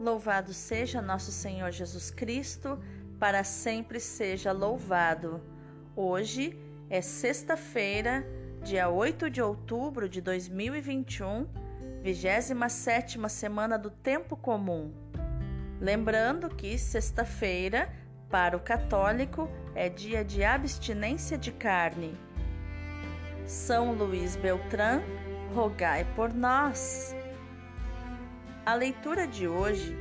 Louvado seja nosso Senhor Jesus Cristo, para sempre seja louvado. Hoje é sexta-feira, dia 8 de outubro de 2021, 27 semana do Tempo Comum. Lembrando que sexta-feira, para o católico, é dia de abstinência de carne. São Luís Beltrán, rogai por nós. A leitura de hoje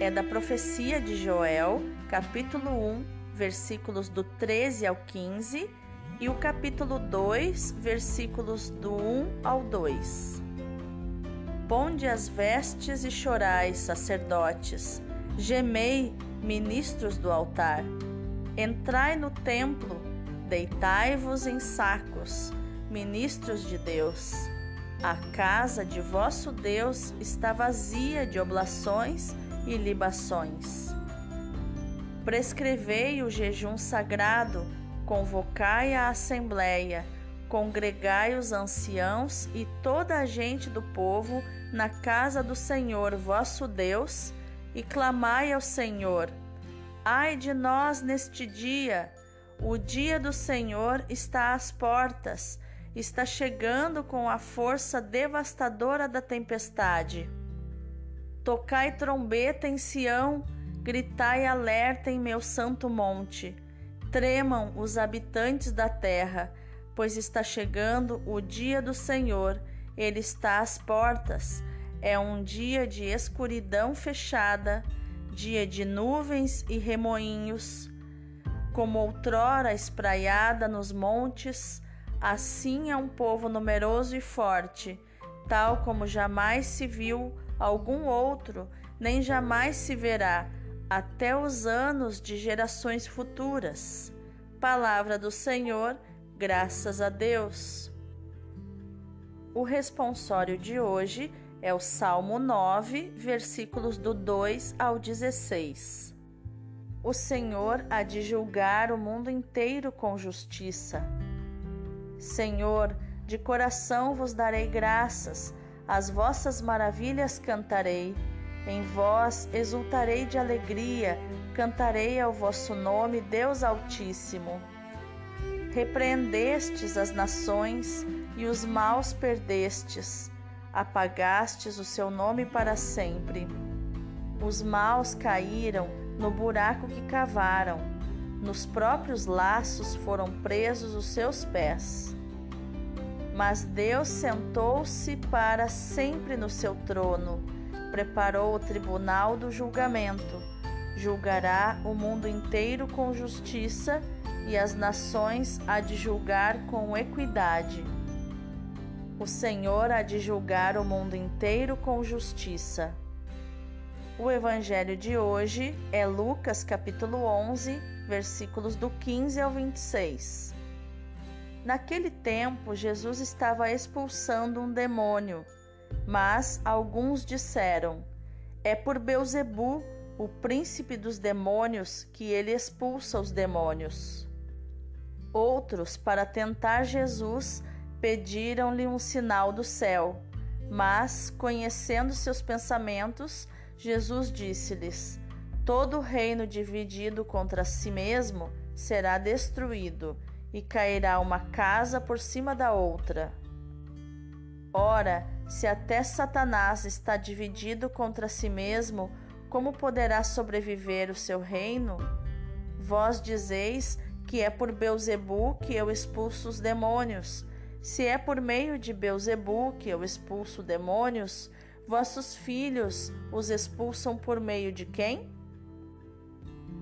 é da profecia de Joel, capítulo 1, versículos do 13 ao 15, e o capítulo 2, versículos do 1 ao 2. Ponde as vestes e chorai, sacerdotes, gemei, ministros do altar. Entrai no templo, deitai-vos em sacos, ministros de Deus a casa de vosso Deus está vazia de oblações e libações. Prescrevei o jejum sagrado, convocai a assembleia, congregai os anciãos e toda a gente do povo na casa do Senhor vosso Deus e clamai ao Senhor. Ai de nós neste dia! O dia do Senhor está às portas está chegando com a força devastadora da tempestade. Tocai trombeta em Sião, gritai alerta em meu santo monte. Tremam os habitantes da terra, pois está chegando o dia do Senhor, ele está às portas. É um dia de escuridão fechada, dia de nuvens e remoinhos. Como outrora espraiada nos montes, Assim é um povo numeroso e forte, tal como jamais se viu algum outro, nem jamais se verá, até os anos de gerações futuras. Palavra do Senhor, graças a Deus. O responsório de hoje é o Salmo 9, versículos do 2 ao 16. O Senhor há de julgar o mundo inteiro com justiça Senhor, de coração vos darei graças, as vossas maravilhas cantarei. Em vós exultarei de alegria, cantarei ao vosso nome, Deus Altíssimo. Repreendestes as nações e os maus perdestes, apagastes o seu nome para sempre. Os maus caíram no buraco que cavaram nos próprios laços foram presos os seus pés. Mas Deus sentou-se para sempre no seu trono, preparou o tribunal do julgamento, julgará o mundo inteiro com justiça e as nações há de julgar com equidade. O Senhor há de julgar o mundo inteiro com justiça. O evangelho de hoje é Lucas capítulo 11, versículos do 15 ao 26. Naquele tempo, Jesus estava expulsando um demônio, mas alguns disseram: É por Beuzebu, o príncipe dos demônios, que ele expulsa os demônios. Outros, para tentar Jesus, pediram-lhe um sinal do céu, mas, conhecendo seus pensamentos, Jesus disse-lhes: Todo reino dividido contra si mesmo será destruído, e cairá uma casa por cima da outra. Ora, se até Satanás está dividido contra si mesmo, como poderá sobreviver o seu reino? Vós dizeis que é por Beuzebu que eu expulso os demônios. Se é por meio de Beuzebu que eu expulso demônios, vossos filhos os expulsam por meio de quem?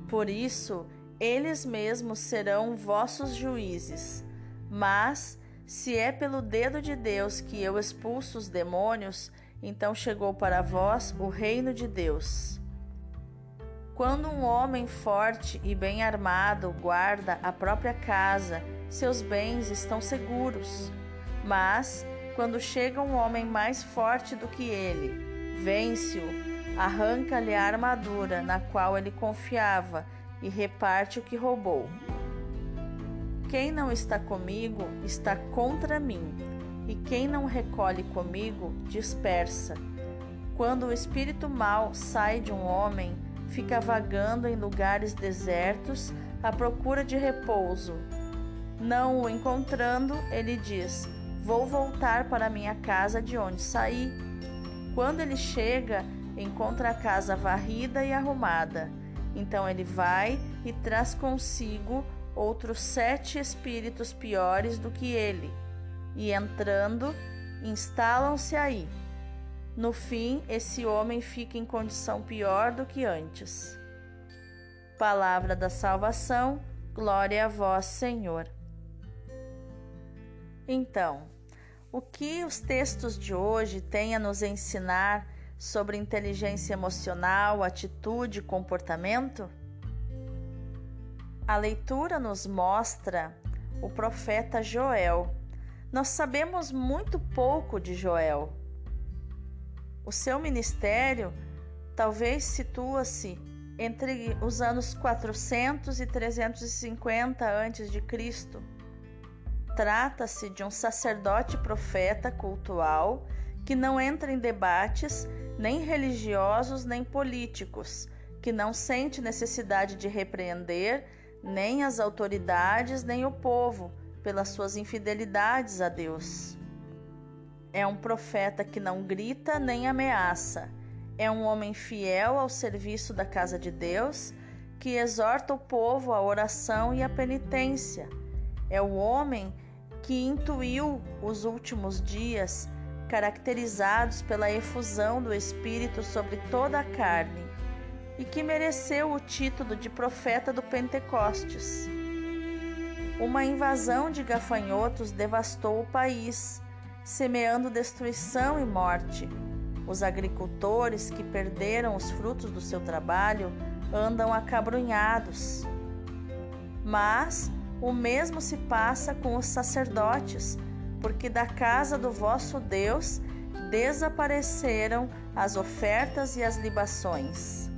Por isso, eles mesmos serão vossos juízes. Mas, se é pelo dedo de Deus que eu expulso os demônios, então chegou para vós o reino de Deus. Quando um homem forte e bem armado guarda a própria casa, seus bens estão seguros. Mas, quando chega um homem mais forte do que ele, vence-o arranca-lhe a armadura na qual ele confiava e reparte o que roubou. Quem não está comigo está contra mim, e quem não recolhe comigo dispersa. Quando o espírito mau sai de um homem, fica vagando em lugares desertos à procura de repouso. Não o encontrando, ele diz: Vou voltar para minha casa de onde saí. Quando ele chega, encontra a casa varrida e arrumada. Então ele vai e traz consigo outros sete espíritos piores do que ele, e entrando, instalam-se aí. No fim, esse homem fica em condição pior do que antes. Palavra da salvação, glória a vós, Senhor. Então, o que os textos de hoje têm a nos ensinar sobre inteligência emocional, atitude e comportamento? A leitura nos mostra o profeta Joel. Nós sabemos muito pouco de Joel. O seu ministério talvez situa-se entre os anos 400 e 350 a.C. Trata-se de um sacerdote profeta cultual que não entra em debates nem religiosos nem políticos, que não sente necessidade de repreender nem as autoridades nem o povo pelas suas infidelidades a Deus. É um profeta que não grita nem ameaça. É um homem fiel ao serviço da casa de Deus, que exorta o povo à oração e à penitência. É o homem que intuiu os últimos dias, caracterizados pela efusão do Espírito sobre toda a carne, e que mereceu o título de profeta do Pentecostes. Uma invasão de gafanhotos devastou o país semeando destruição e morte. Os agricultores que perderam os frutos do seu trabalho andam acabrunhados. Mas o mesmo se passa com os sacerdotes, porque da casa do vosso Deus desapareceram as ofertas e as libações.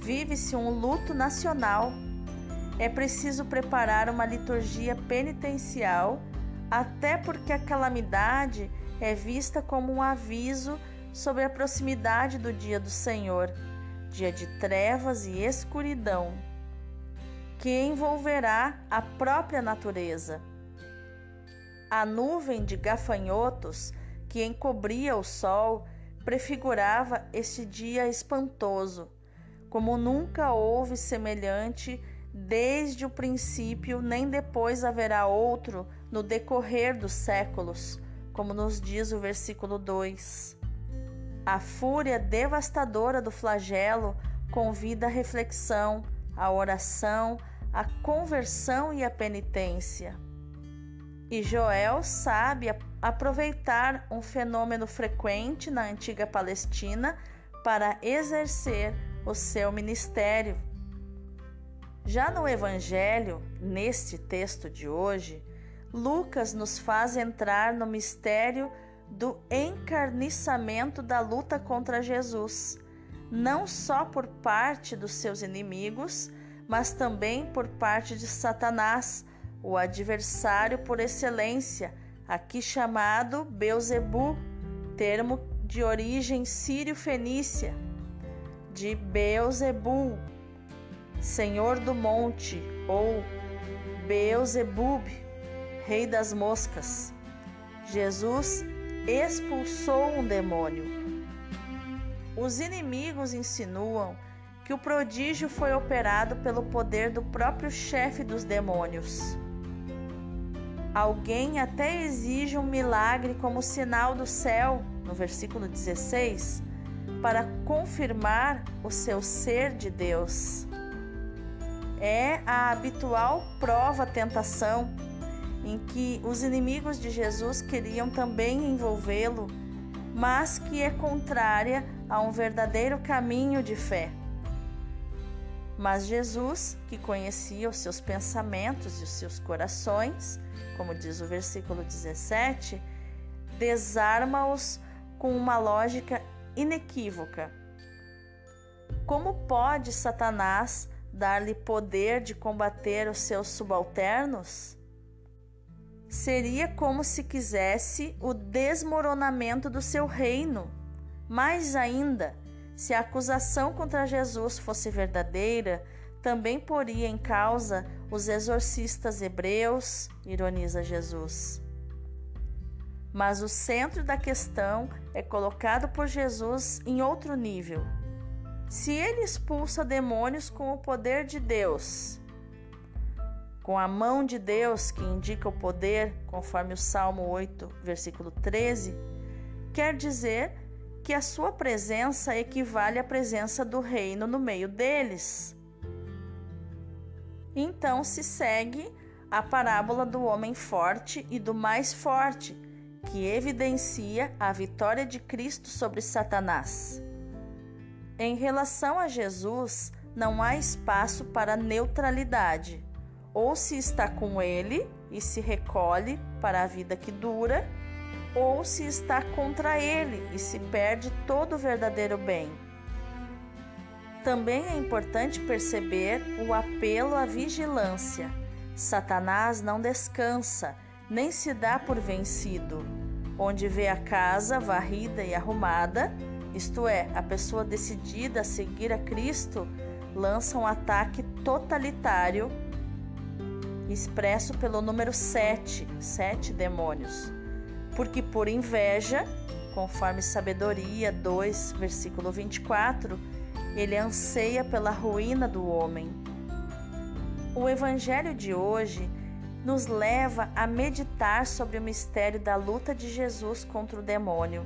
Vive-se um luto nacional. É preciso preparar uma liturgia penitencial até porque a calamidade é vista como um aviso sobre a proximidade do dia do Senhor, dia de trevas e escuridão, que envolverá a própria natureza. A nuvem de gafanhotos que encobria o sol prefigurava este dia espantoso, como nunca houve semelhante desde o princípio, nem depois haverá outro no decorrer dos séculos, como nos diz o versículo 2. A fúria devastadora do flagelo convida a reflexão, a oração, a conversão e a penitência. E Joel sabe aproveitar um fenômeno frequente na antiga Palestina para exercer o seu ministério. Já no Evangelho, neste texto de hoje, Lucas nos faz entrar no mistério do encarniçamento da luta contra Jesus, não só por parte dos seus inimigos, mas também por parte de Satanás, o adversário por excelência, aqui chamado Beuzebu, termo de origem sírio-fenícia, de Beelzebul, senhor do monte, ou Beelzebub, rei das moscas. Jesus expulsou um demônio. Os inimigos insinuam que o prodígio foi operado pelo poder do próprio chefe dos demônios. Alguém até exige um milagre como sinal do céu, no versículo 16, para confirmar o seu ser de Deus. É a habitual prova tentação em que os inimigos de Jesus queriam também envolvê-lo, mas que é contrária a um verdadeiro caminho de fé. Mas Jesus, que conhecia os seus pensamentos e os seus corações, como diz o versículo 17, desarma-os com uma lógica inequívoca. Como pode Satanás dar-lhe poder de combater os seus subalternos? seria como se quisesse o desmoronamento do seu reino. Mais ainda, se a acusação contra Jesus fosse verdadeira, também poria em causa os exorcistas hebreus, ironiza Jesus. Mas o centro da questão é colocado por Jesus em outro nível. Se ele expulsa demônios com o poder de Deus, com a mão de Deus que indica o poder, conforme o Salmo 8, versículo 13, quer dizer que a sua presença equivale à presença do reino no meio deles. Então se segue a parábola do homem forte e do mais forte, que evidencia a vitória de Cristo sobre Satanás. Em relação a Jesus, não há espaço para neutralidade. Ou se está com ele e se recolhe para a vida que dura, ou se está contra ele e se perde todo o verdadeiro bem. Também é importante perceber o apelo à vigilância. Satanás não descansa, nem se dá por vencido. Onde vê a casa varrida e arrumada, isto é, a pessoa decidida a seguir a Cristo, lança um ataque totalitário expresso pelo número 7, sete demônios porque por inveja, conforme Sabedoria 2, versículo 24, ele anseia pela ruína do homem. O evangelho de hoje nos leva a meditar sobre o mistério da luta de Jesus contra o demônio.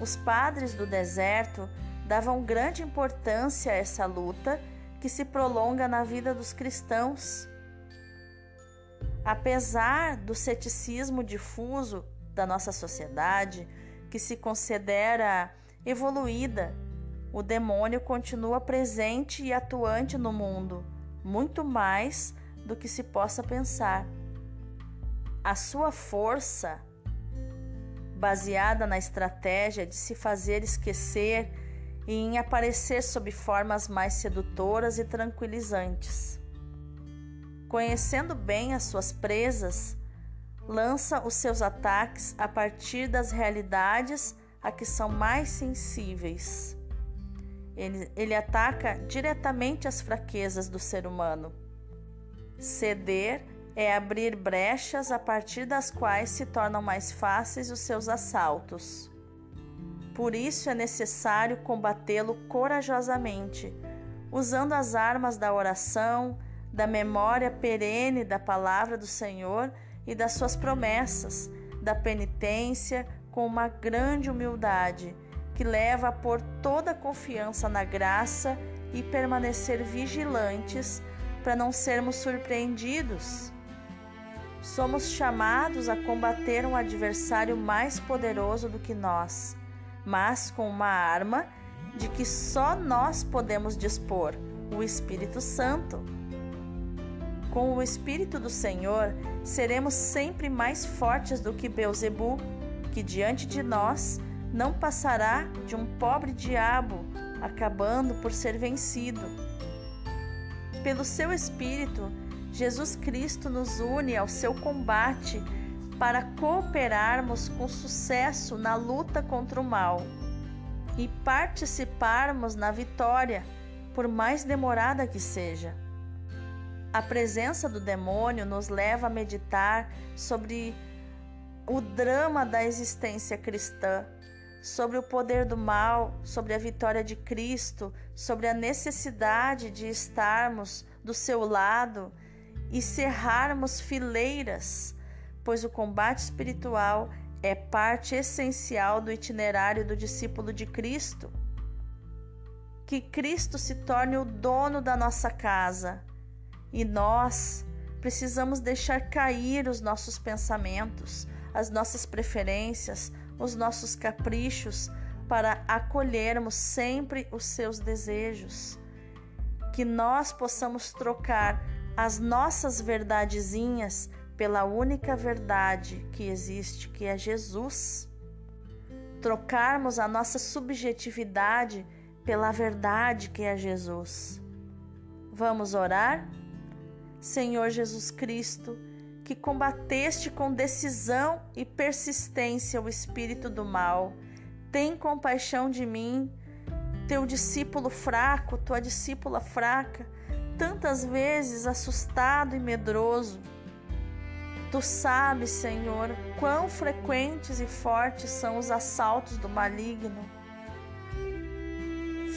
Os padres do deserto davam grande importância a essa luta que se prolonga na vida dos cristãos. Apesar do ceticismo difuso da nossa sociedade, que se considera evoluída, o demônio continua presente e atuante no mundo, muito mais do que se possa pensar. A sua força, baseada na estratégia de se fazer esquecer e em aparecer sob formas mais sedutoras e tranquilizantes conhecendo bem as suas presas, lança os seus ataques a partir das realidades a que são mais sensíveis. Ele, ele ataca diretamente as fraquezas do ser humano. Ceder é abrir brechas a partir das quais se tornam mais fáceis os seus assaltos. Por isso é necessário combatê-lo corajosamente, usando as armas da oração, da memória perene da palavra do Senhor e das suas promessas, da penitência com uma grande humildade que leva a pôr toda a confiança na graça e permanecer vigilantes para não sermos surpreendidos. Somos chamados a combater um adversário mais poderoso do que nós, mas com uma arma de que só nós podemos dispor, o Espírito Santo. Com o Espírito do Senhor, seremos sempre mais fortes do que Beuzebu, que diante de nós não passará de um pobre diabo, acabando por ser vencido. Pelo seu Espírito, Jesus Cristo nos une ao seu combate para cooperarmos com sucesso na luta contra o mal e participarmos na vitória, por mais demorada que seja. A presença do demônio nos leva a meditar sobre o drama da existência cristã, sobre o poder do mal, sobre a vitória de Cristo, sobre a necessidade de estarmos do seu lado e cerrarmos fileiras, pois o combate espiritual é parte essencial do itinerário do discípulo de Cristo. Que Cristo se torne o dono da nossa casa e nós precisamos deixar cair os nossos pensamentos, as nossas preferências, os nossos caprichos para acolhermos sempre os seus desejos. Que nós possamos trocar as nossas verdadezinhas pela única verdade que existe, que é Jesus. Trocarmos a nossa subjetividade pela verdade que é Jesus. Vamos orar? Senhor Jesus Cristo, que combateste com decisão e persistência o espírito do mal, Tem compaixão de mim, teu discípulo fraco, tua discípula fraca, tantas vezes assustado e medroso. Tu sabes, Senhor, quão frequentes e fortes são os assaltos do maligno.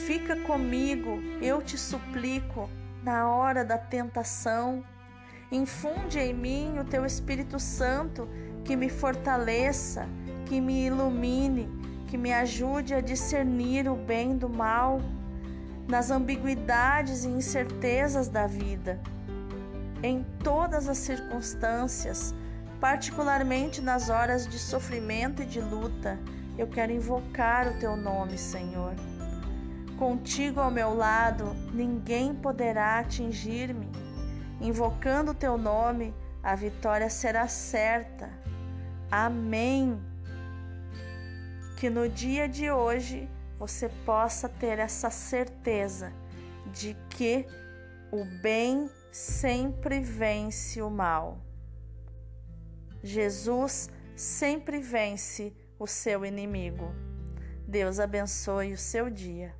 Fica comigo, eu te suplico, na hora da tentação. Infunde em mim o teu Espírito Santo que me fortaleça, que me ilumine, que me ajude a discernir o bem do mal nas ambiguidades e incertezas da vida. Em todas as circunstâncias, particularmente nas horas de sofrimento e de luta, eu quero invocar o teu nome, Senhor. Contigo ao meu lado, ninguém poderá atingir-me. Invocando o teu nome, a vitória será certa. Amém. Que no dia de hoje você possa ter essa certeza de que o bem sempre vence o mal. Jesus sempre vence o seu inimigo. Deus abençoe o seu dia.